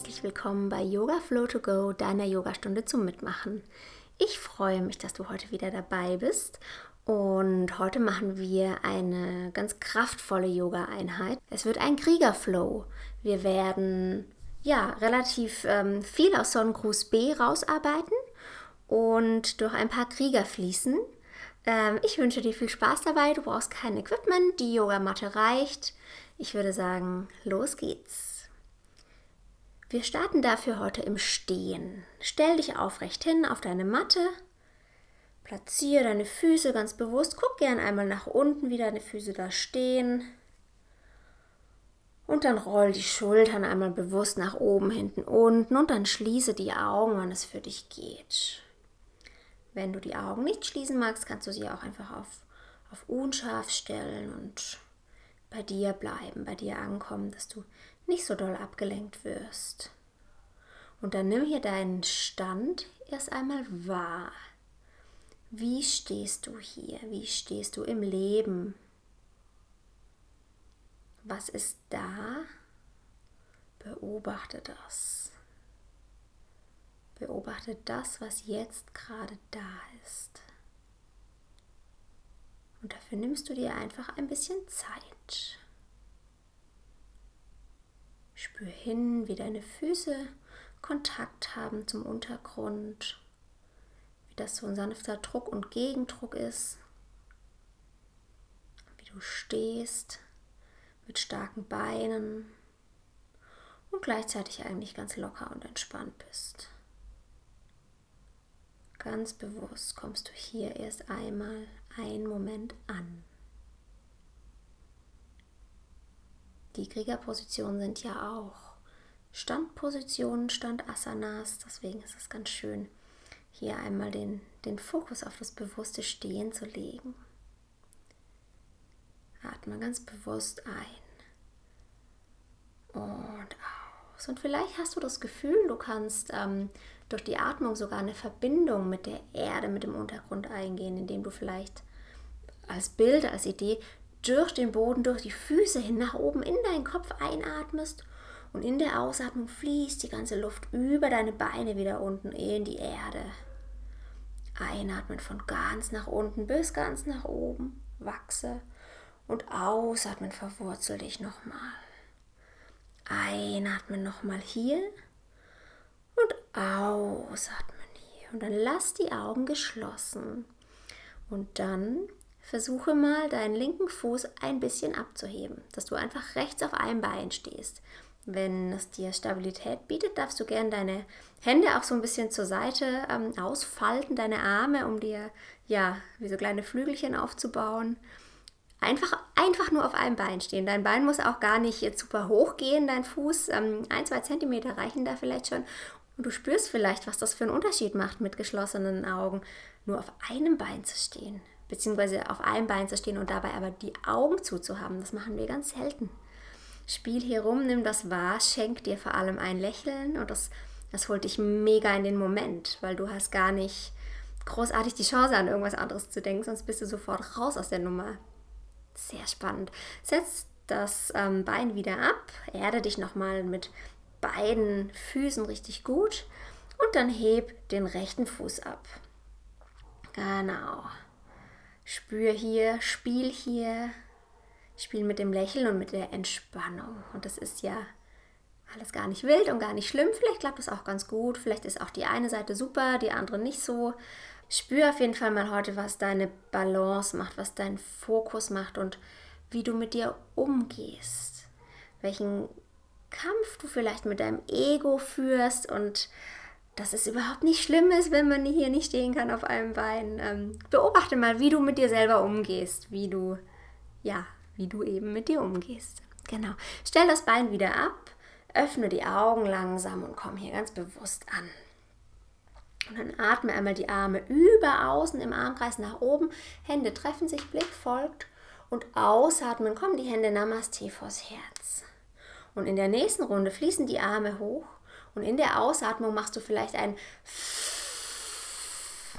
herzlich willkommen bei Yoga Flow to Go, deiner Yogastunde zum Mitmachen. Ich freue mich, dass du heute wieder dabei bist und heute machen wir eine ganz kraftvolle Yoga-Einheit. Es wird ein Kriegerflow. Wir werden ja relativ ähm, viel aus Sonnengruß B rausarbeiten und durch ein paar Krieger fließen. Ähm, ich wünsche dir viel Spaß dabei. Du brauchst kein Equipment, die Yogamatte reicht. Ich würde sagen, los geht's. Wir starten dafür heute im Stehen. Stell dich aufrecht hin auf deine Matte. Platziere deine Füße ganz bewusst. Guck gern einmal nach unten, wie deine Füße da stehen. Und dann roll die Schultern einmal bewusst nach oben, hinten, unten und dann schließe die Augen, wann es für dich geht. Wenn du die Augen nicht schließen magst, kannst du sie auch einfach auf, auf unscharf stellen und bei dir bleiben, bei dir ankommen, dass du nicht so doll abgelenkt wirst. Und dann nimm hier deinen Stand erst einmal wahr. Wie stehst du hier? Wie stehst du im Leben? Was ist da? Beobachte das. Beobachte das, was jetzt gerade da ist. Und dafür nimmst du dir einfach ein bisschen Zeit. Spür hin, wie deine Füße Kontakt haben zum Untergrund, wie das so ein sanfter Druck und Gegendruck ist, wie du stehst mit starken Beinen und gleichzeitig eigentlich ganz locker und entspannt bist. Ganz bewusst kommst du hier erst einmal einen Moment an. Die Kriegerpositionen sind ja auch Standpositionen, Standasanas. Deswegen ist es ganz schön, hier einmal den, den Fokus auf das bewusste Stehen zu legen. Atme ganz bewusst ein und aus. Und vielleicht hast du das Gefühl, du kannst ähm, durch die Atmung sogar eine Verbindung mit der Erde, mit dem Untergrund eingehen, indem du vielleicht als Bild, als Idee durch den Boden, durch die Füße hin nach oben in deinen Kopf einatmest und in der Ausatmung fließt die ganze Luft über deine Beine wieder unten in die Erde. Einatmen von ganz nach unten bis ganz nach oben, wachse und ausatmen, verwurzel dich nochmal. Einatmen nochmal hier und ausatmen hier. Und dann lass die Augen geschlossen. Und dann versuche mal deinen linken Fuß ein bisschen abzuheben, dass du einfach rechts auf einem Bein stehst. Wenn es dir Stabilität bietet, darfst du gerne deine Hände auch so ein bisschen zur Seite ähm, ausfalten, deine Arme, um dir ja wie so kleine Flügelchen aufzubauen. Einfach, einfach nur auf einem Bein stehen. Dein Bein muss auch gar nicht jetzt super hoch gehen, dein Fuß. Ähm, ein, zwei Zentimeter reichen da vielleicht schon. Und du spürst vielleicht, was das für einen Unterschied macht, mit geschlossenen Augen nur auf einem Bein zu stehen beziehungsweise auf einem Bein zu stehen und dabei aber die Augen zuzuhaben. Das machen wir ganz selten. Spiel hier rum, nimm das wahr, schenk dir vor allem ein Lächeln und das, das holt dich mega in den Moment, weil du hast gar nicht großartig die Chance an irgendwas anderes zu denken, sonst bist du sofort raus aus der Nummer. Sehr spannend. Setz das ähm, Bein wieder ab, erde dich nochmal mit beiden Füßen richtig gut und dann heb den rechten Fuß ab. Genau. Spür hier, spiel hier, spiel mit dem Lächeln und mit der Entspannung. Und das ist ja alles gar nicht wild und gar nicht schlimm. Vielleicht klappt es auch ganz gut. Vielleicht ist auch die eine Seite super, die andere nicht so. Spür auf jeden Fall mal heute, was deine Balance macht, was dein Fokus macht und wie du mit dir umgehst. Welchen Kampf du vielleicht mit deinem Ego führst und dass es überhaupt nicht schlimm ist, wenn man hier nicht stehen kann auf einem Bein. Ähm, beobachte mal, wie du mit dir selber umgehst, wie du, ja, wie du eben mit dir umgehst. Genau. Stell das Bein wieder ab, öffne die Augen langsam und komm hier ganz bewusst an. Und dann atme einmal die Arme über außen im Armkreis nach oben. Hände treffen sich, Blick folgt. Und ausatmen, kommen die Hände Namaste vors Herz. Und in der nächsten Runde fließen die Arme hoch und in der Ausatmung machst du vielleicht ein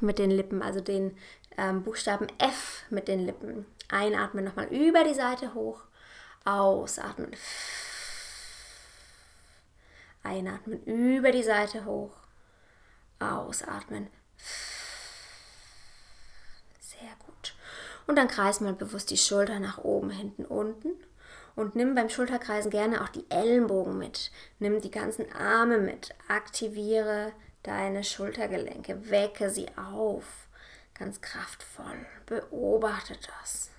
mit den Lippen, also den ähm, Buchstaben F mit den Lippen. Einatmen nochmal über die Seite hoch. Ausatmen. Einatmen über die Seite hoch. Ausatmen. Sehr gut. Und dann kreis mal bewusst die Schulter nach oben, hinten, unten. Und nimm beim Schulterkreisen gerne auch die Ellenbogen mit. Nimm die ganzen Arme mit. Aktiviere deine Schultergelenke. Wecke sie auf. Ganz kraftvoll. Beobachte das.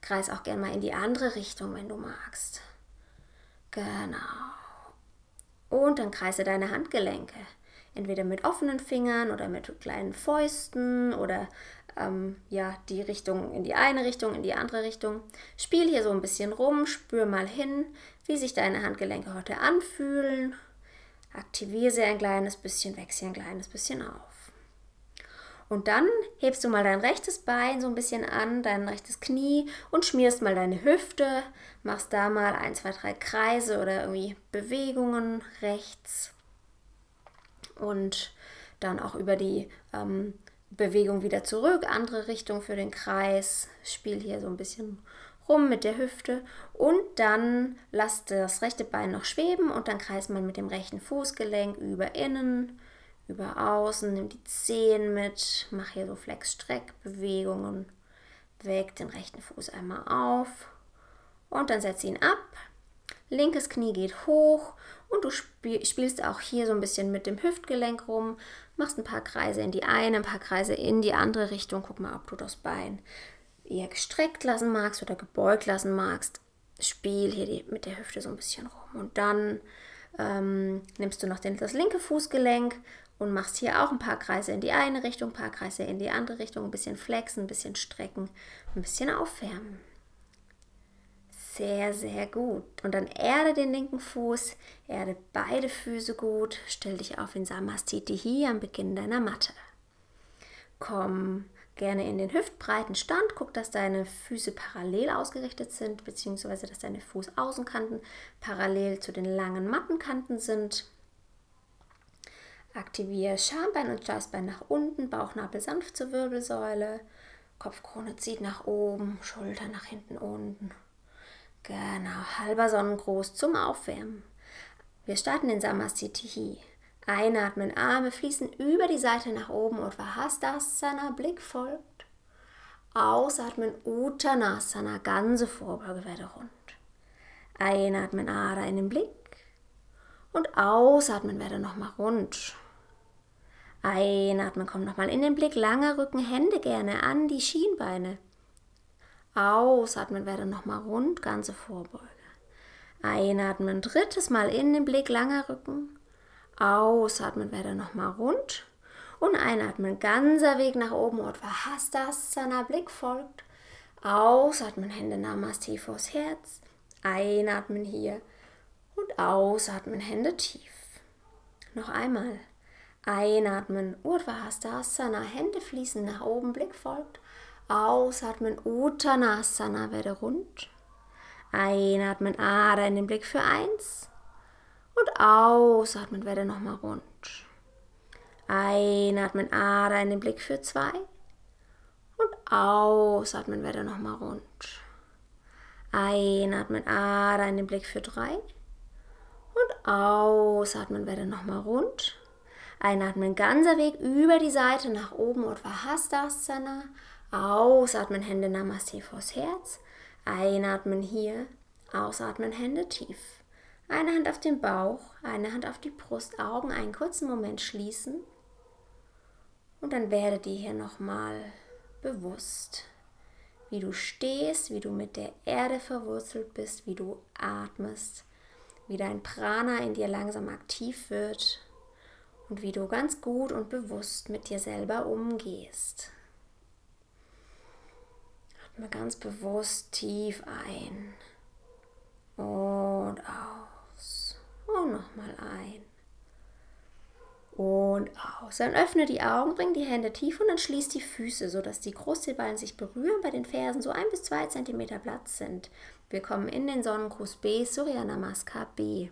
Kreis auch gerne mal in die andere Richtung, wenn du magst. Genau. Und dann kreise deine Handgelenke. Entweder mit offenen Fingern oder mit kleinen Fäusten oder ähm, ja, die Richtung in die eine Richtung, in die andere Richtung. Spiel hier so ein bisschen rum, spür mal hin, wie sich deine Handgelenke heute anfühlen. Aktiviere sie ein kleines bisschen, wechsle sie ein kleines bisschen auf. Und dann hebst du mal dein rechtes Bein so ein bisschen an, dein rechtes Knie und schmierst mal deine Hüfte. Machst da mal ein, zwei, drei Kreise oder irgendwie Bewegungen rechts. Und dann auch über die ähm, Bewegung wieder zurück, andere Richtung für den Kreis. Spiel hier so ein bisschen rum mit der Hüfte und dann lass das rechte Bein noch schweben und dann kreist man mit dem rechten Fußgelenk über innen über außen, nimm die Zehen mit, mach hier so Flex-Streck-Bewegungen, weg den rechten Fuß einmal auf und dann setz ihn ab. Linkes Knie geht hoch und du spielst auch hier so ein bisschen mit dem Hüftgelenk rum, machst ein paar Kreise in die eine, ein paar Kreise in die andere Richtung. Guck mal, ob du das Bein eher gestreckt lassen magst oder gebeugt lassen magst. Spiel hier die, mit der Hüfte so ein bisschen rum und dann ähm, nimmst du noch den, das linke Fußgelenk und machst hier auch ein paar Kreise in die eine Richtung, ein paar Kreise in die andere Richtung, ein bisschen flexen, ein bisschen strecken, ein bisschen aufwärmen. Sehr, sehr gut. Und dann erde den linken Fuß, erde beide Füße gut, stell dich auf in Samastiti hier am Beginn deiner Matte. Komm gerne in den hüftbreiten Stand, guck, dass deine Füße parallel ausgerichtet sind, beziehungsweise dass deine Fußaußenkanten parallel zu den langen Mattenkanten sind. Aktiviere Schambein und Steißbein nach unten, Bauchnabel sanft zur Wirbelsäule, Kopfkrone zieht nach oben, Schulter nach hinten unten. Genau, halber Sonnengruß zum Aufwärmen. Wir starten in Samastitihi. Einatmen, Arme fließen über die Seite nach oben und Vahastasana, Blick folgt. Ausatmen, Uttanasana, ganze Vorbeuge werde rund. Einatmen, Ader in den Blick. Und ausatmen, werde nochmal rund. Einatmen, komm nochmal in den Blick, langer Rücken, Hände gerne an die Schienbeine. Ausatmen, werde nochmal rund, ganze Vorbeuge. Einatmen, drittes Mal in den Blick, langer Rücken. Ausatmen, werde nochmal rund. Und einatmen, ganzer Weg nach oben, Uttvahastasana, Blick folgt. Ausatmen, Hände Namaste vors Herz. Einatmen hier und ausatmen, Hände tief. Noch einmal. Einatmen, Urdhva Hände fließen nach oben, Blick folgt. Ausatmen, Uttanasana, werde rund. Einatmen, Ader in den Blick für eins. Und ausatmen, werde nochmal rund. Einatmen, Ader in den Blick für zwei. Und ausatmen, werde nochmal rund. Einatmen, Ader in den Blick für drei. Und ausatmen, werde nochmal rund. Einatmen, ganzer Weg über die Seite nach oben, Uttvahastasana. Ausatmen, Hände Namaste vors Herz. Einatmen hier, ausatmen, Hände tief. Eine Hand auf den Bauch, eine Hand auf die Brust, Augen einen kurzen Moment schließen. Und dann werde dir hier nochmal bewusst, wie du stehst, wie du mit der Erde verwurzelt bist, wie du atmest, wie dein Prana in dir langsam aktiv wird und wie du ganz gut und bewusst mit dir selber umgehst. Atme ganz bewusst tief ein und aus und nochmal ein und aus. Dann öffne die Augen, bring die Hände tief und dann schließ die Füße, sodass die Großzehballen sich berühren, bei den Fersen so ein bis zwei Zentimeter Platz sind. Wir kommen in den Sonnengruß B, Surya Namaskar B.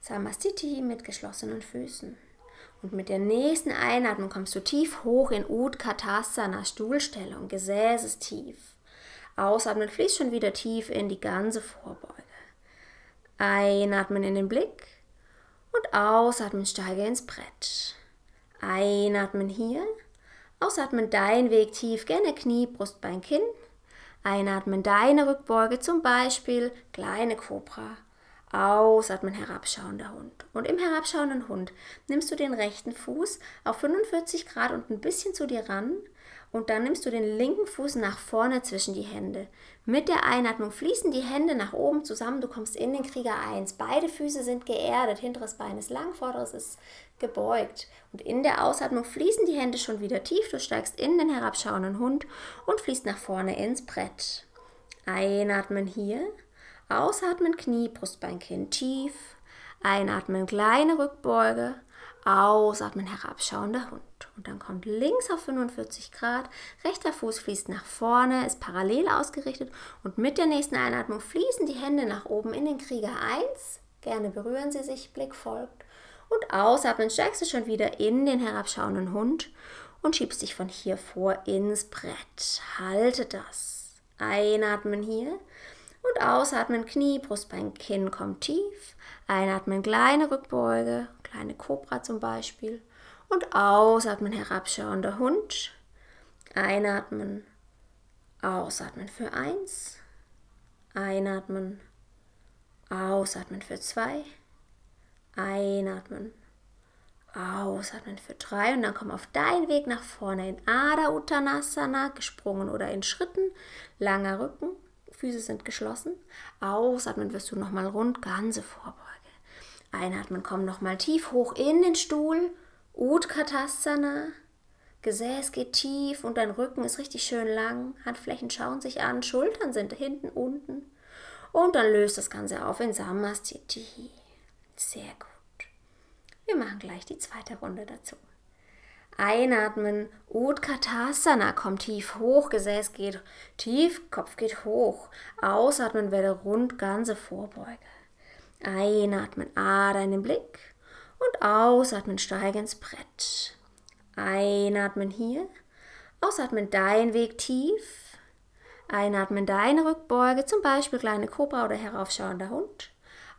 Samastiti mit geschlossenen Füßen. Und mit der nächsten Einatmung kommst du tief hoch in Utkatasana, Stuhlstellung, Gesäß ist tief. Ausatmen, fließt schon wieder tief in die ganze Vorbeuge. Einatmen in den Blick und ausatmen, steige ins Brett. Einatmen hier, ausatmen dein Weg tief, gerne Knie, Brustbein, Kinn. Einatmen deine Rückbeuge, zum Beispiel kleine Kobra. Ausatmen, herabschauender Hund. Und im herabschauenden Hund nimmst du den rechten Fuß auf 45 Grad und ein bisschen zu dir ran und dann nimmst du den linken Fuß nach vorne zwischen die Hände. Mit der Einatmung fließen die Hände nach oben zusammen. Du kommst in den Krieger 1. Beide Füße sind geerdet. Hinteres Bein ist lang, vorderes ist gebeugt. Und in der Ausatmung fließen die Hände schon wieder tief. Du steigst in den herabschauenden Hund und fließt nach vorne ins Brett. Einatmen hier. Ausatmen Knie, Brustbein, Kinn tief. Einatmen kleine Rückbeuge. Ausatmen, herabschauender Hund. Und dann kommt links auf 45 Grad, rechter Fuß fließt nach vorne, ist parallel ausgerichtet und mit der nächsten Einatmung fließen die Hände nach oben in den Krieger 1. Gerne berühren Sie sich, Blick folgt. Und ausatmen, steigst du schon wieder in den herabschauenden Hund und schiebst dich von hier vor ins Brett. Halte das. Einatmen hier und ausatmen, Knie, Brustbein, Kinn kommt tief. Einatmen, kleine Rückbeuge kleine Kobra zum Beispiel. Und ausatmen, herabschauender Hund. Einatmen, ausatmen für eins. Einatmen, ausatmen für zwei. Einatmen, ausatmen für drei. Und dann komm auf deinen Weg nach vorne in Ada Uttanasana, gesprungen oder in Schritten. Langer Rücken, Füße sind geschlossen. Ausatmen wirst du nochmal rund, ganze Vorbeuge. Einatmen, komm nochmal tief hoch in den Stuhl. Utkatasana. Gesäß geht tief und dein Rücken ist richtig schön lang. Handflächen schauen sich an, Schultern sind hinten, unten. Und dann löst das Ganze auf in Samastiti. Sehr gut. Wir machen gleich die zweite Runde dazu. Einatmen, Utkatasana, komm tief hoch, Gesäß geht tief, Kopf geht hoch. Ausatmen, werde rund, ganze Vorbeuge. Einatmen, Ader in den Blick und ausatmen, steige ins Brett. Einatmen hier, ausatmen dein Weg tief. Einatmen deine Rückbeuge, zum Beispiel kleine Kobra oder heraufschauender Hund.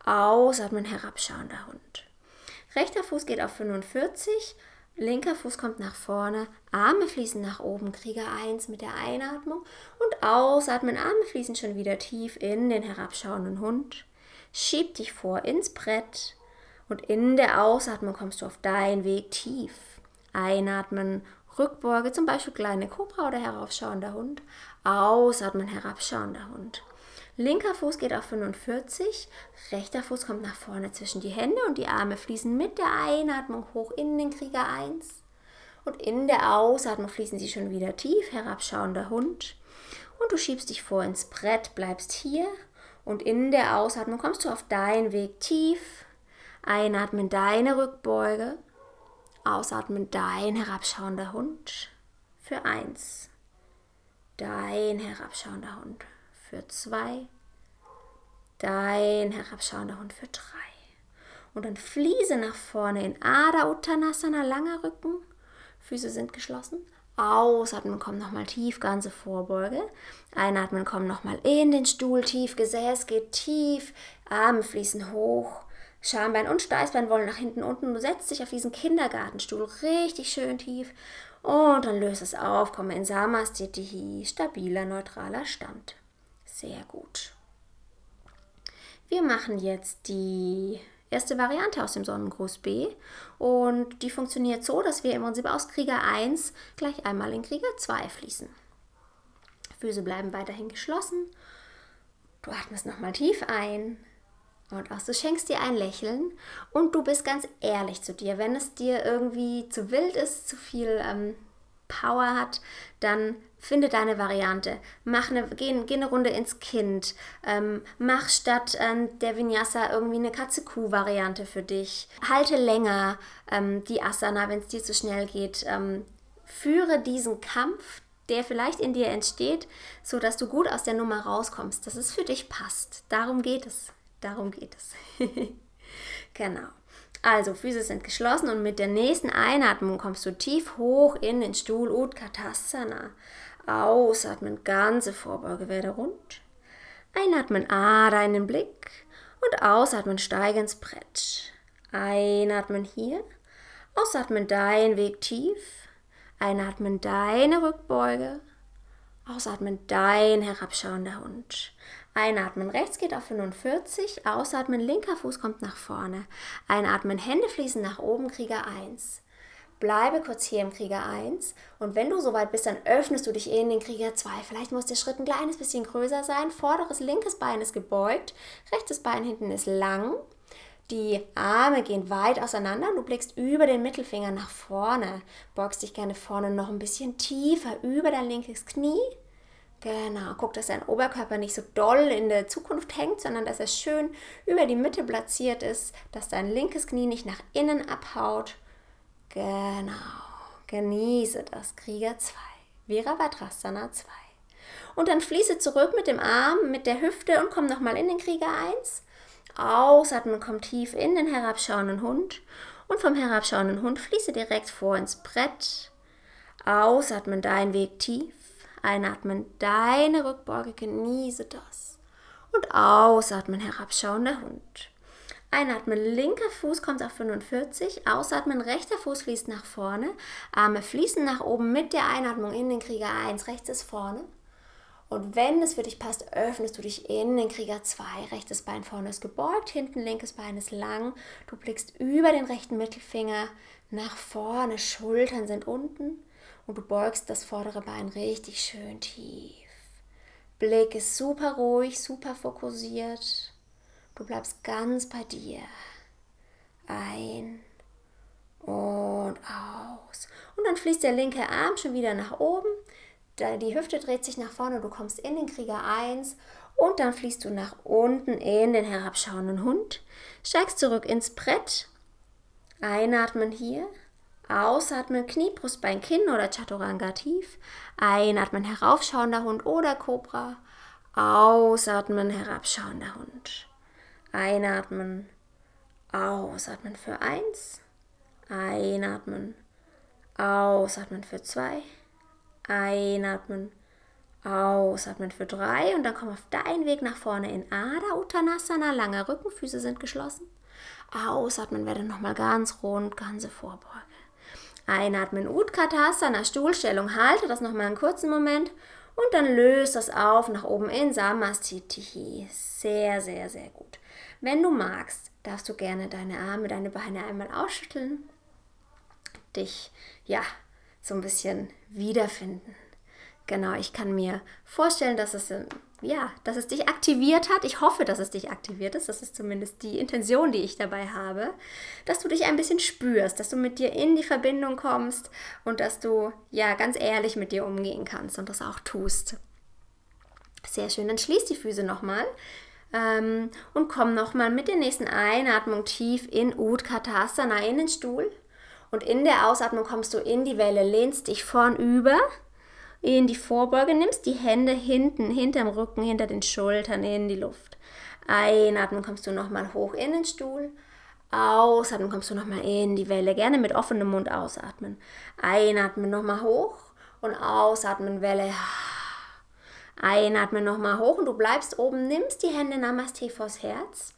Ausatmen, herabschauender Hund. Rechter Fuß geht auf 45, linker Fuß kommt nach vorne, Arme fließen nach oben, Krieger 1 mit der Einatmung und ausatmen, Arme fließen schon wieder tief in den herabschauenden Hund. Schieb dich vor ins Brett und in der Ausatmung kommst du auf deinen Weg tief. Einatmen, Rückbeuge, zum Beispiel kleine Kobra oder heraufschauender Hund. Ausatmen, herabschauender Hund. Linker Fuß geht auf 45, rechter Fuß kommt nach vorne zwischen die Hände und die Arme fließen mit der Einatmung hoch in den Krieger 1. Und in der Ausatmung fließen sie schon wieder tief, herabschauender Hund. Und du schiebst dich vor ins Brett, bleibst hier und in der Ausatmung kommst du auf deinen Weg tief. Einatmen deine Rückbeuge. Ausatmen dein herabschauender Hund für eins. Dein herabschauender Hund für zwei. Dein herabschauender Hund für drei. Und dann fließe nach vorne in Ada Uttanasana, langer Rücken. Füße sind geschlossen. Ausatmen, komm nochmal tief, ganze Vorbeuge. Einatmen, komm nochmal in den Stuhl tief, Gesäß geht tief, Arme fließen hoch. Schambein und Steißbein wollen nach hinten unten. Du setzt dich auf diesen Kindergartenstuhl richtig schön tief und dann löst es auf. Komme in Samastitihi, stabiler, neutraler Stand. Sehr gut. Wir machen jetzt die erste Variante aus dem Sonnengruß B. Und die funktioniert so, dass wir im Prinzip aus Krieger 1 gleich einmal in Krieger 2 fließen. Füße bleiben weiterhin geschlossen. Du atmest nochmal tief ein und aus. Du schenkst dir ein Lächeln und du bist ganz ehrlich zu dir. Wenn es dir irgendwie zu wild ist, zu viel ähm, Power hat, dann finde deine Variante. Mach eine, geh, geh eine Runde ins Kind. Ähm, mach statt ähm, der Vinyasa irgendwie eine Katze-Kuh-Variante für dich. Halte länger ähm, die Asana, wenn es dir zu schnell geht. Ähm, führe diesen Kampf, der vielleicht in dir entsteht, so dass du gut aus der Nummer rauskommst, dass es für dich passt. Darum geht es. Darum geht es. genau. Also, Füße sind geschlossen und mit der nächsten Einatmung kommst du tief hoch in den Stuhl Utkatasana. Ausatmen, ganze Vorbeuge werde rund. Einatmen, Ada in den Blick. Und ausatmen, steige ins Brett. Einatmen hier. Ausatmen, dein Weg tief. Einatmen, deine Rückbeuge. Ausatmen, dein herabschauender Hund. Einatmen, rechts geht auf 45. Ausatmen, linker Fuß kommt nach vorne. Einatmen, Hände fließen nach oben, Krieger 1. Bleibe kurz hier im Krieger 1 und wenn du soweit bist, dann öffnest du dich in den Krieger 2. Vielleicht muss der Schritt ein kleines bisschen größer sein. Vorderes linkes Bein ist gebeugt, rechtes Bein hinten ist lang. Die Arme gehen weit auseinander und du blickst über den Mittelfinger nach vorne. Beugst dich gerne vorne noch ein bisschen tiefer über dein linkes Knie. Genau, guck, dass dein Oberkörper nicht so doll in der Zukunft hängt, sondern dass er schön über die Mitte platziert ist, dass dein linkes Knie nicht nach innen abhaut Genau. Genieße das. Krieger 2. Virabhadrasana 2. Und dann fließe zurück mit dem Arm, mit der Hüfte und komm nochmal in den Krieger 1. Ausatmen, komm tief in den herabschauenden Hund. Und vom herabschauenden Hund fließe direkt vor ins Brett. Ausatmen, dein Weg tief. Einatmen, deine Rückbeuge, genieße das. Und ausatmen, herabschauender Hund. Einatmen, linker Fuß kommt auf 45. Ausatmen, rechter Fuß fließt nach vorne. Arme fließen nach oben mit der Einatmung in den Krieger 1. Rechts ist vorne. Und wenn es für dich passt, öffnest du dich in den Krieger 2. Rechtes Bein vorne ist gebeugt, hinten linkes Bein ist lang. Du blickst über den rechten Mittelfinger nach vorne, Schultern sind unten und du beugst das vordere Bein richtig schön tief. Blick ist super ruhig, super fokussiert. Du bleibst ganz bei dir. Ein und aus. Und dann fließt der linke Arm schon wieder nach oben. Die Hüfte dreht sich nach vorne, du kommst in den Krieger 1 und dann fließt du nach unten in den herabschauenden Hund. Steigst zurück ins Brett. Einatmen hier. Ausatmen, Knie, Brustbein, Kinn oder Chaturanga tief. Einatmen, heraufschauender Hund oder Cobra. Ausatmen, herabschauender Hund. Einatmen, ausatmen für eins, einatmen, ausatmen für zwei, einatmen, ausatmen für drei und dann komm auf deinen Weg nach vorne in Ada Uttanasana, langer Rücken, Füße sind geschlossen. Ausatmen, werde nochmal ganz rund, ganze Vorbeuge. Einatmen, Utkatasana, Stuhlstellung, halte das nochmal einen kurzen Moment und dann löst das auf nach oben in Samastitihi. Sehr, sehr, sehr gut. Wenn du magst, darfst du gerne deine Arme, deine Beine einmal ausschütteln, dich ja so ein bisschen wiederfinden. Genau, ich kann mir vorstellen, dass es ja, dass es dich aktiviert hat. Ich hoffe, dass es dich aktiviert ist. Das ist zumindest die Intention, die ich dabei habe, dass du dich ein bisschen spürst, dass du mit dir in die Verbindung kommst und dass du ja ganz ehrlich mit dir umgehen kannst und das auch tust. Sehr schön. Dann schließ die Füße nochmal ähm, und komm nochmal mit der nächsten Einatmung tief in Utkatasana in den Stuhl. Und in der Ausatmung kommst du in die Welle, lehnst dich vorn über in die Vorbeuge, nimmst die Hände hinten, hinterm Rücken, hinter den Schultern in die Luft. Einatmen kommst du nochmal hoch in den Stuhl. Ausatmen kommst du nochmal in die Welle. Gerne mit offenem Mund ausatmen. Einatmen nochmal hoch und ausatmen Welle. Einatmen nochmal hoch und du bleibst oben, nimmst die Hände Namaste vors Herz,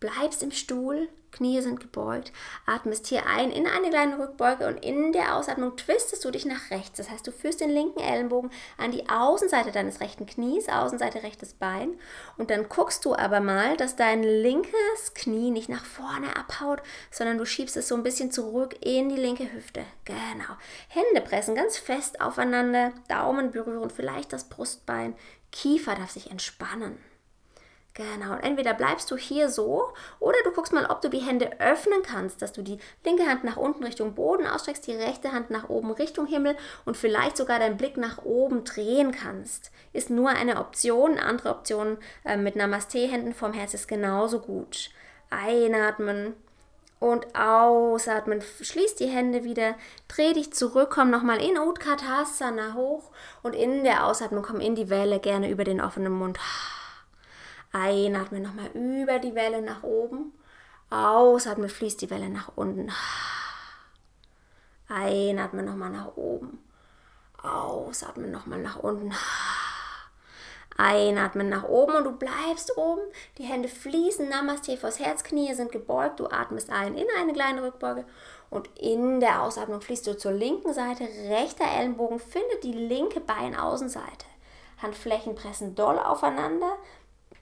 bleibst im Stuhl, Knie sind gebeugt, atmest hier ein in eine kleine Rückbeuge und in der Ausatmung twistest du dich nach rechts. Das heißt, du führst den linken Ellenbogen an die Außenseite deines rechten Knies, Außenseite rechtes Bein und dann guckst du aber mal, dass dein linkes Knie nicht nach vorne abhaut, sondern du schiebst es so ein bisschen zurück in die linke Hüfte. Genau. Hände pressen ganz fest aufeinander, Daumen berühren vielleicht das Brustbein, Kiefer darf sich entspannen. Genau, und entweder bleibst du hier so oder du guckst mal, ob du die Hände öffnen kannst, dass du die linke Hand nach unten Richtung Boden ausstreckst, die rechte Hand nach oben Richtung Himmel und vielleicht sogar deinen Blick nach oben drehen kannst. Ist nur eine Option. Andere Optionen äh, mit Namaste-Händen vom Herz ist genauso gut. Einatmen und ausatmen. Schließ die Hände wieder, dreh dich zurück, komm nochmal in Utkatasana hoch und in der Ausatmung komm in die Welle, gerne über den offenen Mund. Einatmen nochmal über die Welle nach oben. Ausatmen fließt die Welle nach unten. Einatmen nochmal nach oben. Ausatmen nochmal nach unten. Einatmen nach oben und du bleibst oben. Die Hände fließen. Namaste vors Herz, Knie sind gebeugt. Du atmest ein in eine kleine Rückbeuge. Und in der Ausatmung fließt du zur linken Seite. Rechter Ellenbogen findet die linke Beinaußenseite. Handflächen pressen doll aufeinander.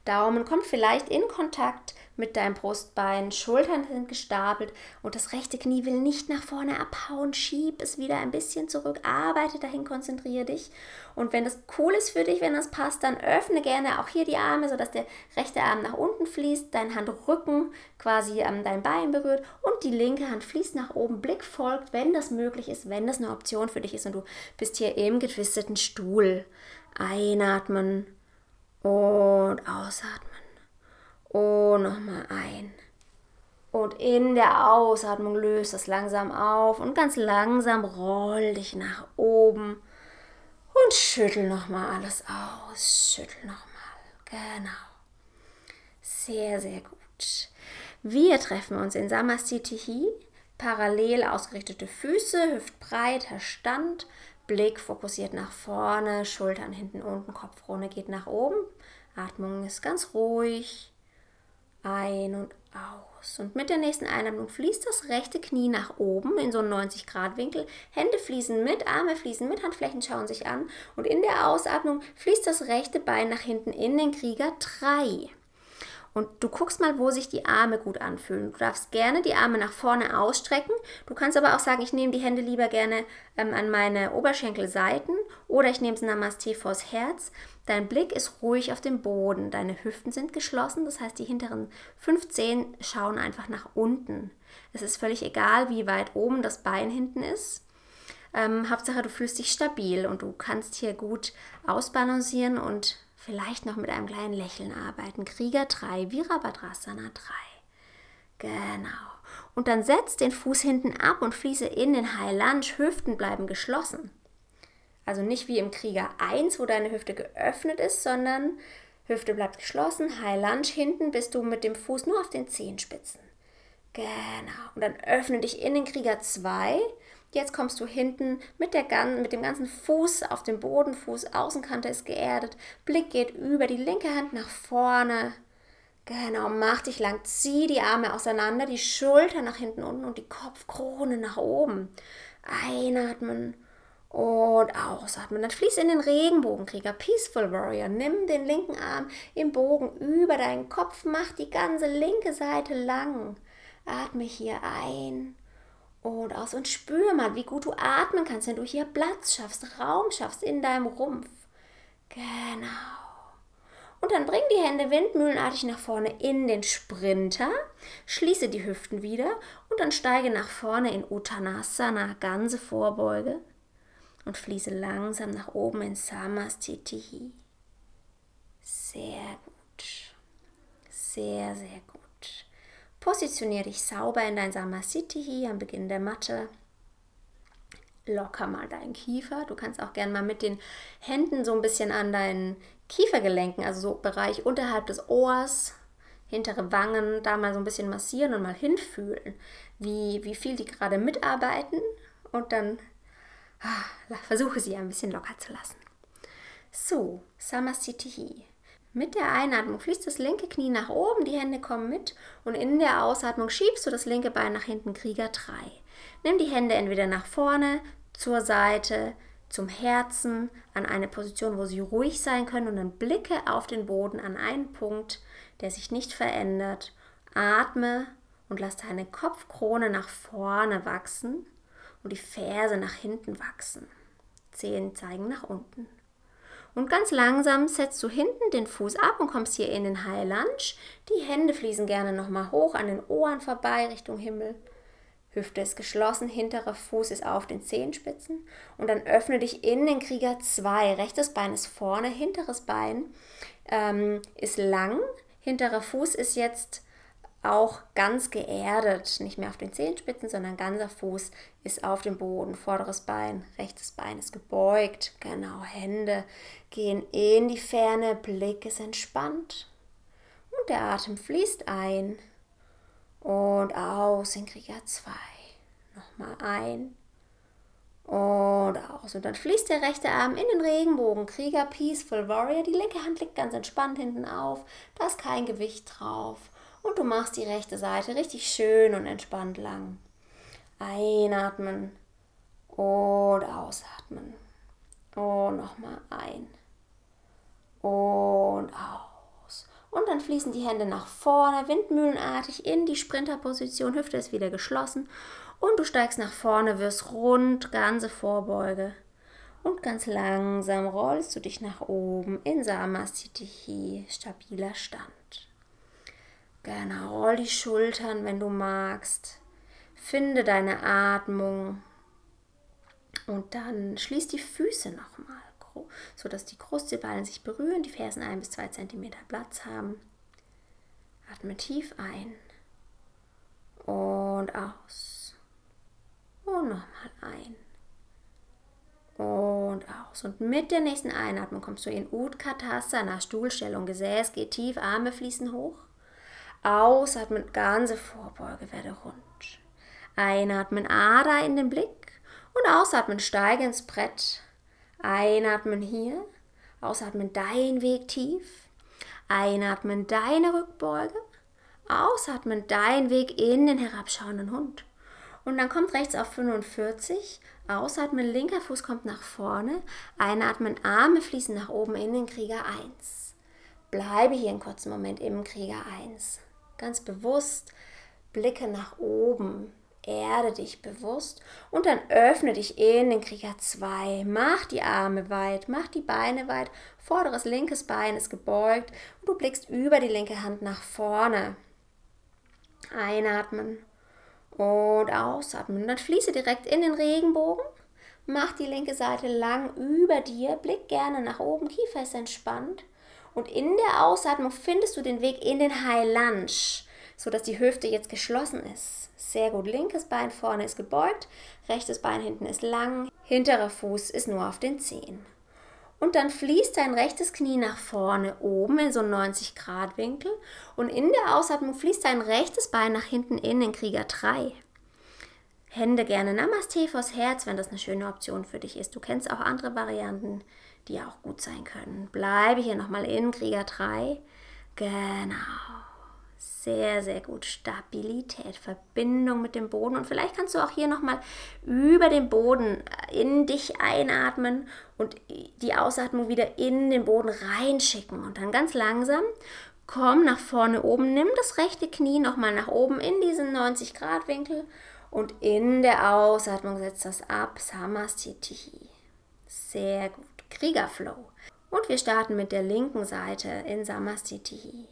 Daumen kommt vielleicht in Kontakt mit deinem Brustbein, Schultern sind gestapelt und das rechte Knie will nicht nach vorne abhauen. Schieb es wieder ein bisschen zurück, arbeite dahin, konzentriere dich. Und wenn das cool ist für dich, wenn das passt, dann öffne gerne auch hier die Arme, sodass der rechte Arm nach unten fließt, dein Handrücken quasi an dein Bein berührt und die linke Hand fließt nach oben, Blick folgt, wenn das möglich ist, wenn das eine Option für dich ist und du bist hier im getwisteten Stuhl. Einatmen und ausatmen. Und nochmal ein. Und in der Ausatmung löst es langsam auf und ganz langsam roll dich nach oben und schüttel nochmal alles aus. Schüttel nochmal. Genau. Sehr, sehr gut. Wir treffen uns in Samastitihi. Parallel ausgerichtete Füße, hüftbreiter Stand, Blick fokussiert nach vorne, Schultern hinten unten, Kopfkrone geht nach oben. Atmung ist ganz ruhig. Ein und aus. Und mit der nächsten Einatmung fließt das rechte Knie nach oben in so einen 90-Grad-Winkel. Hände fließen mit, Arme fließen mit, Handflächen schauen sich an. Und in der Ausatmung fließt das rechte Bein nach hinten in den Krieger 3. Und du guckst mal, wo sich die Arme gut anfühlen. Du darfst gerne die Arme nach vorne ausstrecken. Du kannst aber auch sagen, ich nehme die Hände lieber gerne ähm, an meine Oberschenkelseiten oder ich nehme es Namaste vors Herz. Dein Blick ist ruhig auf dem Boden. Deine Hüften sind geschlossen. Das heißt, die hinteren 15 schauen einfach nach unten. Es ist völlig egal, wie weit oben das Bein hinten ist. Ähm, Hauptsache, du fühlst dich stabil und du kannst hier gut ausbalancieren und Vielleicht noch mit einem kleinen Lächeln arbeiten. Krieger 3, Virabhadrasana 3. Genau. Und dann setz den Fuß hinten ab und fließe in den High Lunge. Hüften bleiben geschlossen. Also nicht wie im Krieger 1, wo deine Hüfte geöffnet ist, sondern Hüfte bleibt geschlossen. High Lunge hinten bist du mit dem Fuß nur auf den Zehenspitzen. Genau. Und dann öffne dich in den Krieger 2 Jetzt kommst du hinten mit, der, mit dem ganzen Fuß auf dem Boden, Fuß Außenkante ist geerdet, Blick geht über die linke Hand nach vorne. Genau, mach dich lang, zieh die Arme auseinander, die Schulter nach hinten unten und die Kopfkrone nach oben. Einatmen und ausatmen. Dann fließ in den Regenbogenkrieger, Peaceful Warrior. Nimm den linken Arm im Bogen über deinen Kopf, mach die ganze linke Seite lang. Atme hier ein und aus und spür mal, wie gut du atmen kannst, wenn du hier Platz schaffst, Raum schaffst in deinem Rumpf. Genau. Und dann bring die Hände windmühlenartig nach vorne in den Sprinter, schließe die Hüften wieder und dann steige nach vorne in Uttanasana, ganze Vorbeuge und fließe langsam nach oben in Samastitihi. Sehr gut. Sehr, sehr gut. Positioniere dich sauber in dein Samasthiti am Beginn der Matte. Locker mal deinen Kiefer. Du kannst auch gerne mal mit den Händen so ein bisschen an deinen Kiefergelenken, also so Bereich unterhalb des Ohrs, hintere Wangen, da mal so ein bisschen massieren und mal hinfühlen, wie, wie viel die gerade mitarbeiten. Und dann ah, versuche sie ein bisschen locker zu lassen. So, Samasthiti. Mit der Einatmung fließt das linke Knie nach oben, die Hände kommen mit und in der Ausatmung schiebst du das linke Bein nach hinten, Krieger 3. Nimm die Hände entweder nach vorne, zur Seite, zum Herzen, an eine Position, wo sie ruhig sein können und dann blicke auf den Boden an einen Punkt, der sich nicht verändert. Atme und lass deine Kopfkrone nach vorne wachsen und die Ferse nach hinten wachsen. Zehen zeigen nach unten. Und ganz langsam setzt du hinten den Fuß ab und kommst hier in den High Lunge. Die Hände fließen gerne nochmal hoch an den Ohren vorbei Richtung Himmel. Hüfte ist geschlossen, hinterer Fuß ist auf den Zehenspitzen. Und dann öffne dich in den Krieger 2. Rechtes Bein ist vorne, hinteres Bein ähm, ist lang. Hinterer Fuß ist jetzt auch ganz geerdet, nicht mehr auf den Zehenspitzen, sondern ganzer Fuß ist auf dem Boden, vorderes Bein, rechtes Bein ist gebeugt, genau, Hände gehen in die Ferne, Blick ist entspannt und der Atem fließt ein und aus in Krieger 2. Nochmal ein und aus. Und dann fließt der rechte Arm in den Regenbogen. Krieger, Peaceful Warrior. Die linke Hand liegt ganz entspannt hinten auf. Da ist kein Gewicht drauf. Und du machst die rechte Seite richtig schön und entspannt lang. Einatmen und ausatmen. Und nochmal ein. Und aus. Und dann fließen die Hände nach vorne, windmühlenartig in die Sprinterposition. Hüfte ist wieder geschlossen. Und du steigst nach vorne, wirst rund, ganze Vorbeuge. Und ganz langsam rollst du dich nach oben in Samasthiti, stabiler Stand. Genau, roll die Schultern, wenn du magst. Finde deine Atmung. Und dann schließ die Füße nochmal, sodass die Krustzeballen sich berühren, die Fersen ein bis zwei Zentimeter Platz haben. Atme tief ein und aus. Und nochmal ein und aus. Und mit der nächsten Einatmung kommst du in Utkatasana, Stuhlstellung, Gesäß geht tief, Arme fließen hoch. Ausatmen, ganze Vorbeuge werde rund. Einatmen, Ader in den Blick und ausatmen, steige ins Brett. Einatmen hier, ausatmen, dein Weg tief. Einatmen, deine Rückbeuge. Ausatmen, dein Weg in den herabschauenden Hund. Und dann kommt rechts auf 45. Ausatmen, linker Fuß kommt nach vorne. Einatmen, Arme fließen nach oben in den Krieger 1. Bleibe hier einen kurzen Moment im Krieger 1 ganz bewusst, blicke nach oben, erde dich bewusst und dann öffne dich in den Krieger 2. Mach die Arme weit, mach die Beine weit, vorderes linkes Bein ist gebeugt und du blickst über die linke Hand nach vorne. Einatmen und ausatmen. Dann fließe direkt in den Regenbogen. Mach die linke Seite lang über dir, blick gerne nach oben, Kiefer ist entspannt. Und in der Ausatmung findest du den Weg in den High Lunge, sodass die Hüfte jetzt geschlossen ist. Sehr gut. Linkes Bein vorne ist gebeugt, rechtes Bein hinten ist lang, hinterer Fuß ist nur auf den Zehen. Und dann fließt dein rechtes Knie nach vorne oben in so einen 90 Grad Winkel und in der Ausatmung fließt dein rechtes Bein nach hinten in den Krieger 3. Hände gerne Namaste vors Herz, wenn das eine schöne Option für dich ist. Du kennst auch andere Varianten die auch gut sein können. Bleibe hier nochmal in Krieger 3. Genau. Sehr, sehr gut. Stabilität, Verbindung mit dem Boden. Und vielleicht kannst du auch hier nochmal über den Boden in dich einatmen und die Ausatmung wieder in den Boden reinschicken. Und dann ganz langsam komm nach vorne oben. Nimm das rechte Knie nochmal nach oben in diesen 90 Grad Winkel. Und in der Ausatmung setzt das ab. Samastiti. Sehr gut. Kriegerflow. Und wir starten mit der linken Seite in Samastiti.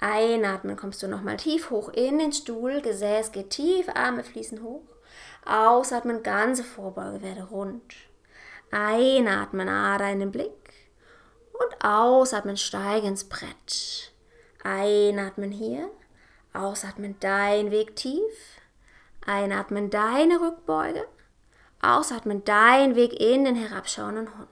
Einatmen kommst du nochmal tief hoch in den Stuhl, Gesäß geht tief, Arme fließen hoch. Ausatmen, ganze Vorbeuge werde rund. Einatmen, Ader in den Blick. Und ausatmen, steige ins Brett. Einatmen hier. Ausatmen, dein Weg tief. Einatmen, deine Rückbeuge. Ausatmen, dein Weg in den herabschauenden Hund.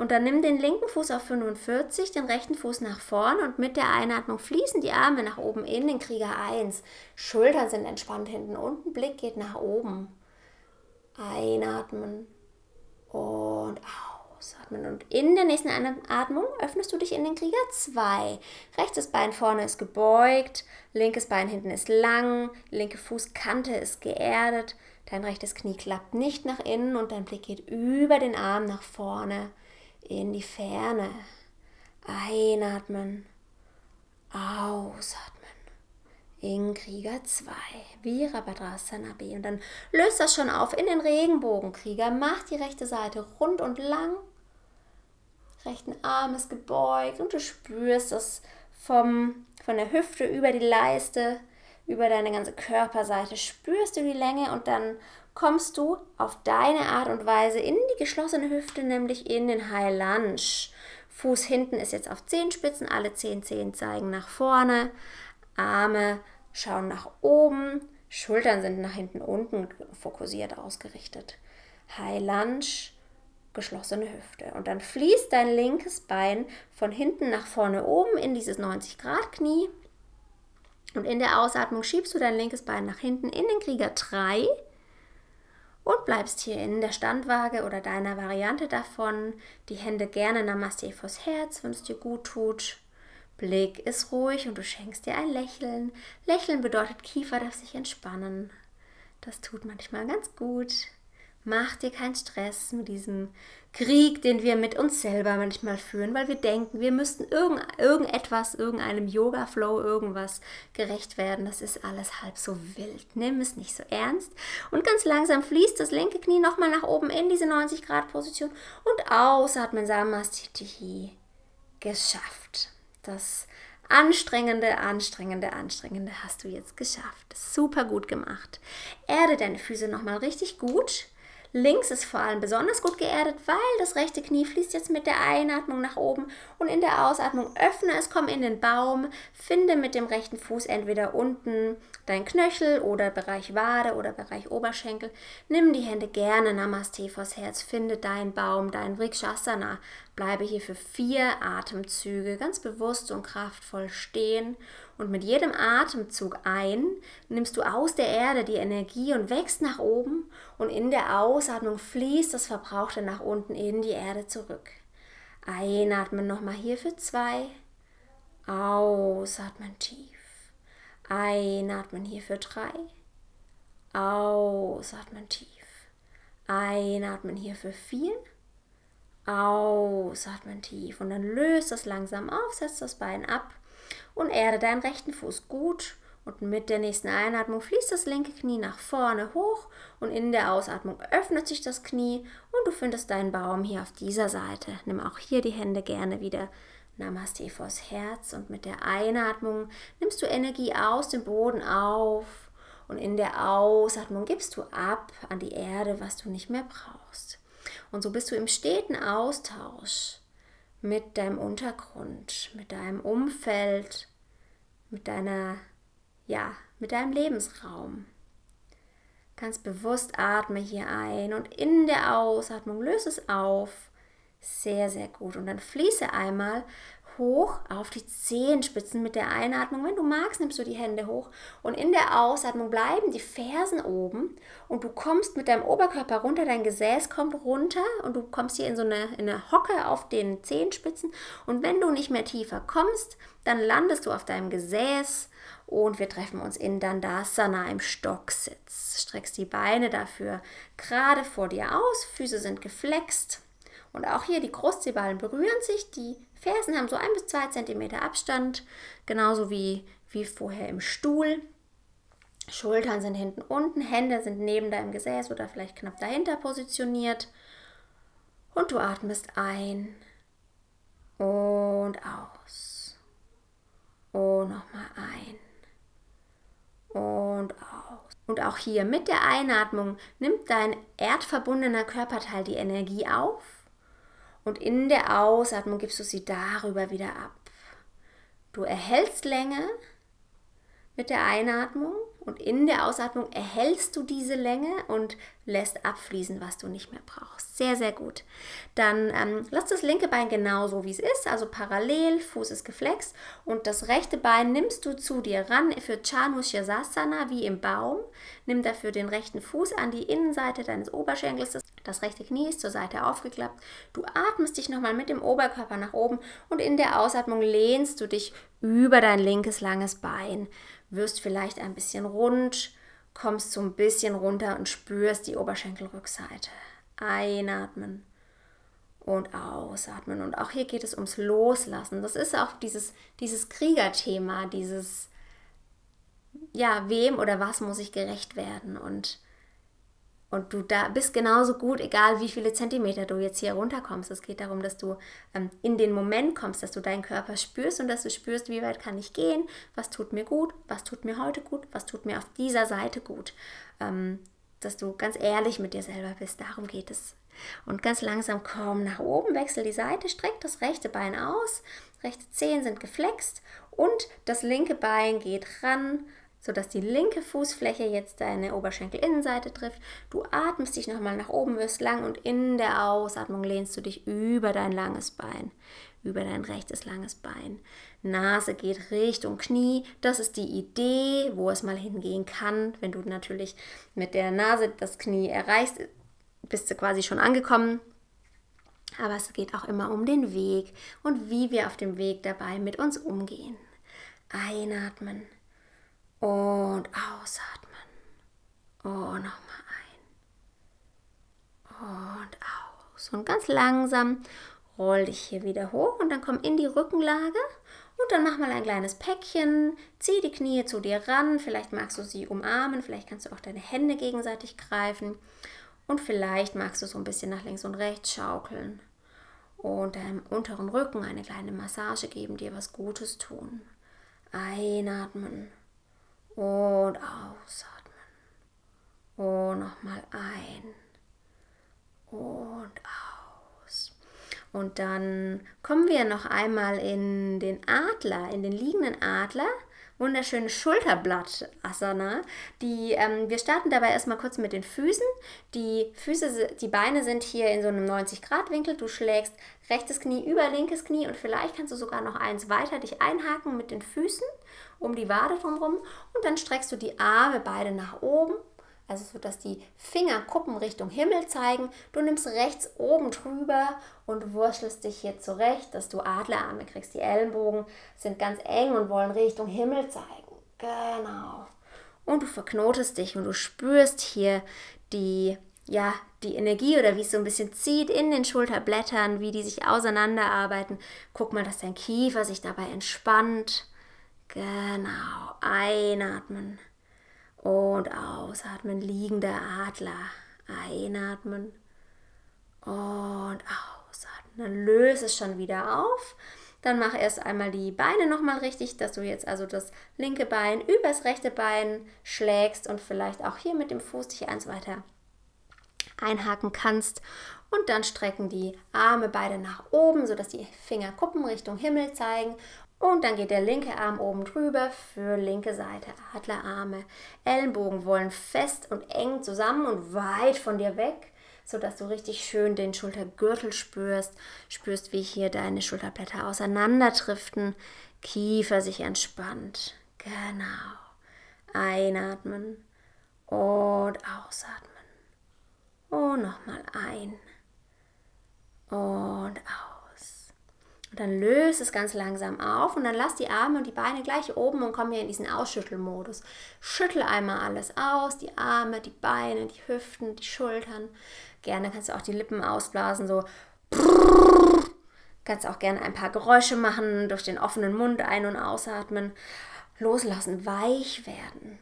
Und dann nimm den linken Fuß auf 45, den rechten Fuß nach vorn und mit der Einatmung fließen die Arme nach oben in den Krieger 1. Schultern sind entspannt hinten unten, Blick geht nach oben. Einatmen und ausatmen. Und in der nächsten Einatmung öffnest du dich in den Krieger 2. Rechtes Bein vorne ist gebeugt, linkes Bein hinten ist lang, linke Fußkante ist geerdet. Dein rechtes Knie klappt nicht nach innen und dein Blick geht über den Arm nach vorne in die Ferne. Einatmen, ausatmen. In Krieger 2, Virabhadrasana B. Und dann löst das schon auf in den Regenbogenkrieger. Mach die rechte Seite rund und lang. Rechten Arm ist gebeugt und du spürst das vom, von der Hüfte über die Leiste über deine ganze Körperseite spürst du die Länge und dann kommst du auf deine Art und Weise in die geschlossene Hüfte, nämlich in den High Lunge. Fuß hinten ist jetzt auf Zehenspitzen, alle zehn Zehen zeigen nach vorne, Arme schauen nach oben, Schultern sind nach hinten unten fokussiert ausgerichtet. High Lunge, geschlossene Hüfte. Und dann fließt dein linkes Bein von hinten nach vorne oben in dieses 90 Grad Knie und in der Ausatmung schiebst du dein linkes Bein nach hinten in den Krieger 3. und bleibst hier in der Standwaage oder deiner Variante davon. Die Hände gerne Namaste vors Herz, wenn es dir gut tut. Blick ist ruhig und du schenkst dir ein Lächeln. Lächeln bedeutet, Kiefer darf sich entspannen. Das tut manchmal ganz gut. Mach dir keinen Stress mit diesem Krieg, den wir mit uns selber manchmal führen, weil wir denken, wir müssten irgend, irgendetwas, irgendeinem Yoga-Flow, irgendwas gerecht werden. Das ist alles halb so wild. Nimm es nicht so ernst. Und ganz langsam fließt das linke Knie nochmal nach oben in diese 90-Grad-Position und ausatmen Samastitihi. Geschafft. Das anstrengende, anstrengende, anstrengende hast du jetzt geschafft. Super gut gemacht. Erde deine Füße nochmal richtig gut. Links ist vor allem besonders gut geerdet, weil das rechte Knie fließt jetzt mit der Einatmung nach oben und in der Ausatmung öffne es, komm in den Baum, finde mit dem rechten Fuß entweder unten dein Knöchel oder Bereich Wade oder Bereich Oberschenkel. Nimm die Hände gerne Namaste vors Herz, finde deinen Baum, dein Vrikshasana. Bleibe hier für vier Atemzüge ganz bewusst und kraftvoll stehen und mit jedem Atemzug ein nimmst du aus der Erde die Energie und wächst nach oben und in der Ausatmung fließt das Verbrauchte nach unten in die Erde zurück. Einatmen nochmal hier für zwei. Ausatmen tief. Einatmen hier für drei. Ausatmen tief. Einatmen hier für vier. Ausatmen tief. Und dann löst das langsam auf, setzt das Bein ab und erde deinen rechten Fuß gut. Und mit der nächsten Einatmung fließt das linke Knie nach vorne hoch und in der Ausatmung öffnet sich das Knie und du findest deinen Baum hier auf dieser Seite. Nimm auch hier die Hände gerne wieder Namaste vors Herz und mit der Einatmung nimmst du Energie aus dem Boden auf und in der Ausatmung gibst du ab an die Erde, was du nicht mehr brauchst. Und so bist du im steten Austausch mit deinem Untergrund, mit deinem Umfeld, mit deiner, ja, mit deinem Lebensraum. Ganz bewusst atme hier ein und in der Ausatmung löse es auf. Sehr, sehr gut. Und dann fließe einmal hoch auf die Zehenspitzen mit der Einatmung. Wenn du magst, nimmst du die Hände hoch und in der Ausatmung bleiben die Fersen oben und du kommst mit deinem Oberkörper runter, dein Gesäß kommt runter und du kommst hier in so eine, in eine Hocke auf den Zehenspitzen und wenn du nicht mehr tiefer kommst, dann landest du auf deinem Gesäß und wir treffen uns in Dandasana im Stocksitz. Streckst die Beine dafür gerade vor dir aus, Füße sind geflext. Und auch hier die Großzehballen berühren sich, die Fersen haben so ein bis zwei Zentimeter Abstand, genauso wie, wie vorher im Stuhl. Schultern sind hinten unten, Hände sind neben deinem Gesäß oder vielleicht knapp dahinter positioniert. Und du atmest ein und aus. Und nochmal ein und aus. Und auch hier mit der Einatmung nimmt dein erdverbundener Körperteil die Energie auf und in der Ausatmung gibst du sie darüber wieder ab. Du erhältst Länge mit der Einatmung und in der Ausatmung erhältst du diese Länge und lässt abfließen, was du nicht mehr brauchst. Sehr, sehr gut. Dann ähm, lass das linke Bein genauso wie es ist, also parallel, Fuß ist geflext und das rechte Bein nimmst du zu dir ran für Chanushirasana wie im Baum. Nimm dafür den rechten Fuß an die Innenseite deines Oberschenkels. Das rechte Knie ist zur Seite aufgeklappt. Du atmest dich nochmal mit dem Oberkörper nach oben und in der Ausatmung lehnst du dich über dein linkes langes Bein. Wirst vielleicht ein bisschen rund, kommst so ein bisschen runter und spürst die Oberschenkelrückseite. Einatmen und ausatmen. Und auch hier geht es ums Loslassen. Das ist auch dieses, dieses Kriegerthema, dieses, ja, wem oder was muss ich gerecht werden? Und und du da bist genauso gut, egal wie viele Zentimeter du jetzt hier runterkommst. Es geht darum, dass du ähm, in den Moment kommst, dass du deinen Körper spürst und dass du spürst, wie weit kann ich gehen, was tut mir gut, was tut mir heute gut, was tut mir auf dieser Seite gut. Ähm, dass du ganz ehrlich mit dir selber bist. Darum geht es. Und ganz langsam komm nach oben, wechsel die Seite, streck das rechte Bein aus, rechte Zehen sind geflext und das linke Bein geht ran sodass die linke Fußfläche jetzt deine Oberschenkelinnenseite trifft. Du atmest dich nochmal nach oben, wirst lang und in der Ausatmung lehnst du dich über dein langes Bein. über dein rechtes langes Bein. Nase geht Richtung Knie. Das ist die Idee, wo es mal hingehen kann. Wenn du natürlich mit der Nase das Knie erreichst, bist du quasi schon angekommen. Aber es geht auch immer um den Weg und wie wir auf dem Weg dabei mit uns umgehen. Einatmen und ausatmen. Und nochmal ein. Und aus. Und ganz langsam roll dich hier wieder hoch und dann komm in die Rückenlage und dann mach mal ein kleines Päckchen, zieh die Knie zu dir ran, vielleicht magst du sie umarmen, vielleicht kannst du auch deine Hände gegenseitig greifen und vielleicht magst du so ein bisschen nach links und rechts schaukeln und deinem unteren Rücken eine kleine Massage geben, dir was Gutes tun. Einatmen und ausatmen. Und nochmal ein und aus. Und dann kommen wir noch einmal in den Adler, in den liegenden Adler wunderschöne Schulterblatt-Asana. Ähm, wir starten dabei erstmal kurz mit den Füßen. Die Füße, die Beine sind hier in so einem 90-Grad-Winkel. Du schlägst rechtes Knie über linkes Knie und vielleicht kannst du sogar noch eins weiter dich einhaken mit den Füßen um die Wade drumherum und dann streckst du die Arme beide nach oben also so, dass die Fingerkuppen Richtung Himmel zeigen. Du nimmst rechts oben drüber und wurschtelst dich hier zurecht, dass du Adlerarme kriegst. Die Ellenbogen sind ganz eng und wollen Richtung Himmel zeigen. Genau. Und du verknotest dich und du spürst hier die, ja, die Energie oder wie es so ein bisschen zieht in den Schulterblättern, wie die sich auseinanderarbeiten. Guck mal, dass dein Kiefer sich dabei entspannt. Genau. Einatmen. Und ausatmen, liegender Adler. Einatmen und ausatmen. Dann löse es schon wieder auf. Dann mach erst einmal die Beine nochmal richtig, dass du jetzt also das linke Bein übers rechte Bein schlägst und vielleicht auch hier mit dem Fuß dich eins weiter einhaken kannst. Und dann strecken die Arme beide nach oben, sodass die Fingerkuppen Richtung Himmel zeigen. Und dann geht der linke Arm oben drüber für linke Seite. Adlerarme. Ellenbogen wollen fest und eng zusammen und weit von dir weg, sodass du richtig schön den Schultergürtel spürst. Spürst, wie hier deine Schulterblätter auseinanderdriften. Kiefer sich entspannt. Genau. Einatmen und ausatmen. Und nochmal ein und aus. Und dann löse es ganz langsam auf und dann lass die Arme und die Beine gleich oben und komm hier in diesen Ausschüttelmodus. Schüttel einmal alles aus, die Arme, die Beine, die Hüften, die Schultern. Gerne kannst du auch die Lippen ausblasen, so. Kannst auch gerne ein paar Geräusche machen, durch den offenen Mund ein- und ausatmen. Loslassen, weich werden.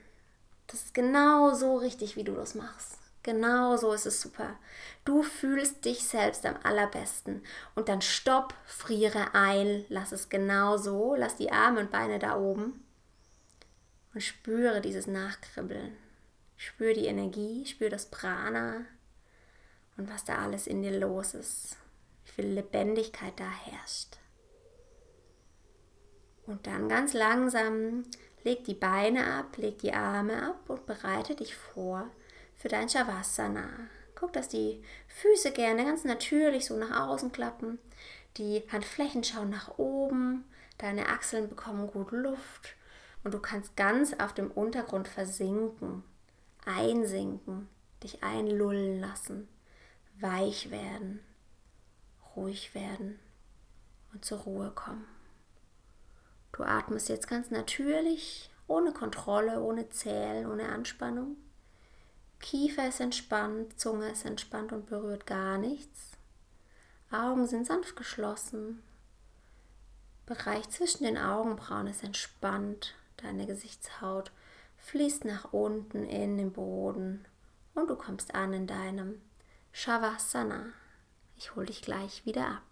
Das ist genau so richtig, wie du das machst. Genau so ist es super. Du fühlst dich selbst am allerbesten. Und dann stopp, friere ein, lass es genau so, lass die Arme und Beine da oben und spüre dieses Nachkribbeln. Spür die Energie, spür das Prana und was da alles in dir los ist. Wie viel Lebendigkeit da herrscht. Und dann ganz langsam leg die Beine ab, leg die Arme ab und bereite dich vor für dein Shavasana. Guck, dass die Füße gerne ganz natürlich so nach außen klappen. Die Handflächen schauen nach oben. Deine Achseln bekommen gut Luft. Und du kannst ganz auf dem Untergrund versinken, einsinken, dich einlullen lassen, weich werden, ruhig werden und zur Ruhe kommen. Du atmest jetzt ganz natürlich, ohne Kontrolle, ohne Zählen, ohne Anspannung. Kiefer ist entspannt, Zunge ist entspannt und berührt gar nichts. Augen sind sanft geschlossen. Bereich zwischen den Augenbrauen ist entspannt. Deine Gesichtshaut fließt nach unten in den Boden und du kommst an in deinem Shavasana. Ich hole dich gleich wieder ab.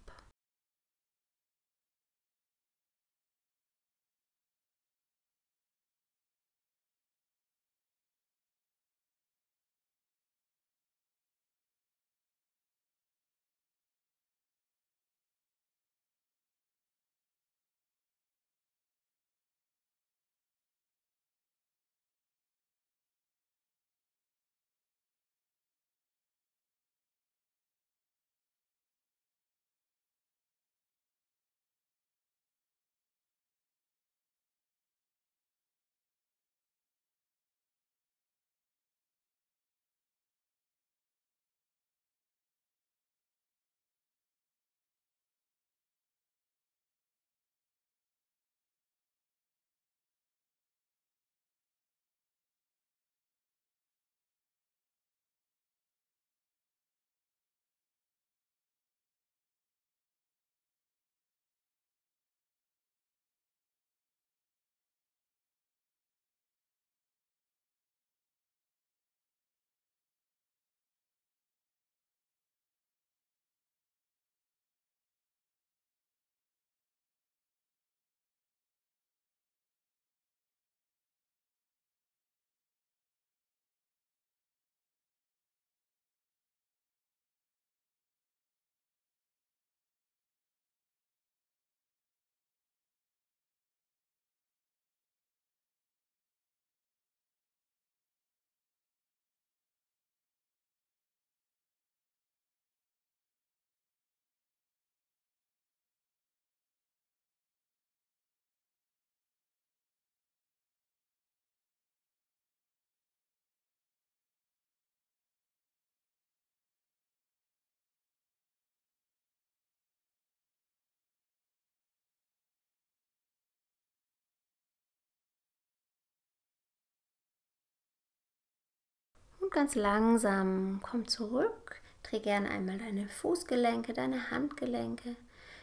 Ganz langsam komm zurück. Dreh gerne einmal deine Fußgelenke, deine Handgelenke.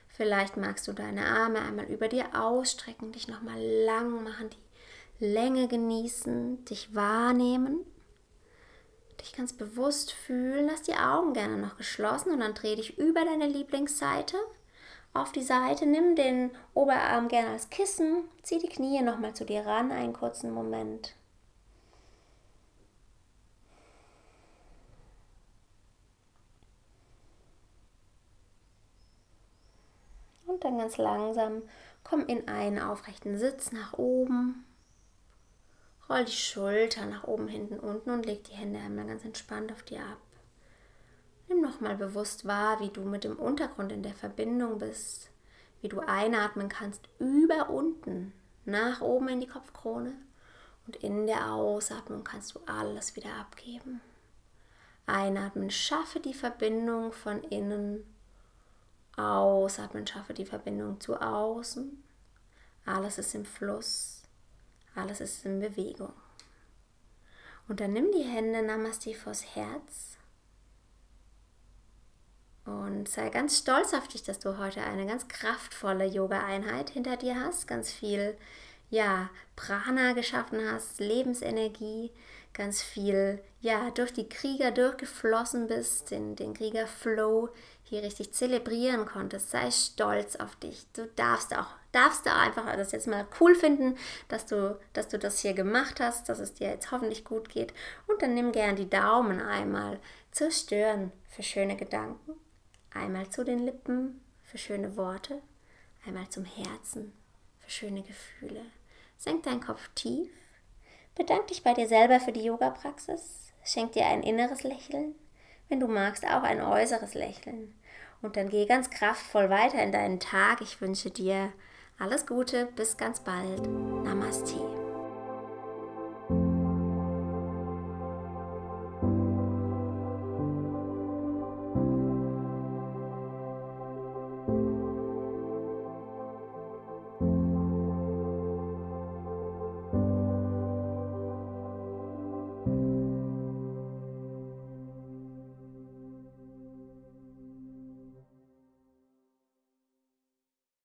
Vielleicht magst du deine Arme einmal über dir ausstrecken, dich nochmal lang machen, die Länge genießen, dich wahrnehmen. Dich ganz bewusst fühlen, lass die Augen gerne noch geschlossen und dann dreh dich über deine Lieblingsseite auf die Seite, nimm den Oberarm gerne als Kissen, zieh die Knie nochmal zu dir ran, einen kurzen Moment. Und dann ganz langsam komm in einen aufrechten Sitz nach oben. Roll die Schulter nach oben, hinten, unten und leg die Hände einmal ganz entspannt auf dir ab. Nimm nochmal bewusst wahr, wie du mit dem Untergrund in der Verbindung bist, wie du einatmen kannst über unten, nach oben in die Kopfkrone und in der Ausatmung kannst du alles wieder abgeben. Einatmen, schaffe die Verbindung von innen. Ausatmen, schaffe die Verbindung zu außen. Alles ist im Fluss, alles ist in Bewegung. Und dann nimm die Hände Namaste vors Herz und sei ganz stolz auf dich, dass du heute eine ganz kraftvolle Yoga-Einheit hinter dir hast, ganz viel ja, Prana geschaffen hast, Lebensenergie, ganz viel ja, durch die Krieger durchgeflossen bist, den, den Krieger-Flow hier richtig zelebrieren konntest. Sei stolz auf dich. Du darfst auch, darfst du einfach das jetzt mal cool finden, dass du, dass du das hier gemacht hast, dass es dir jetzt hoffentlich gut geht. Und dann nimm gern die Daumen einmal zur Stirn für schöne Gedanken Einmal zu den Lippen für schöne Worte, einmal zum Herzen für schöne Gefühle. Senk deinen Kopf tief. Bedank dich bei dir selber für die Yoga-Praxis. Schenk dir ein inneres Lächeln. Wenn du magst, auch ein äußeres Lächeln. Und dann geh ganz kraftvoll weiter in deinen Tag. Ich wünsche dir alles Gute. Bis ganz bald. Namaste.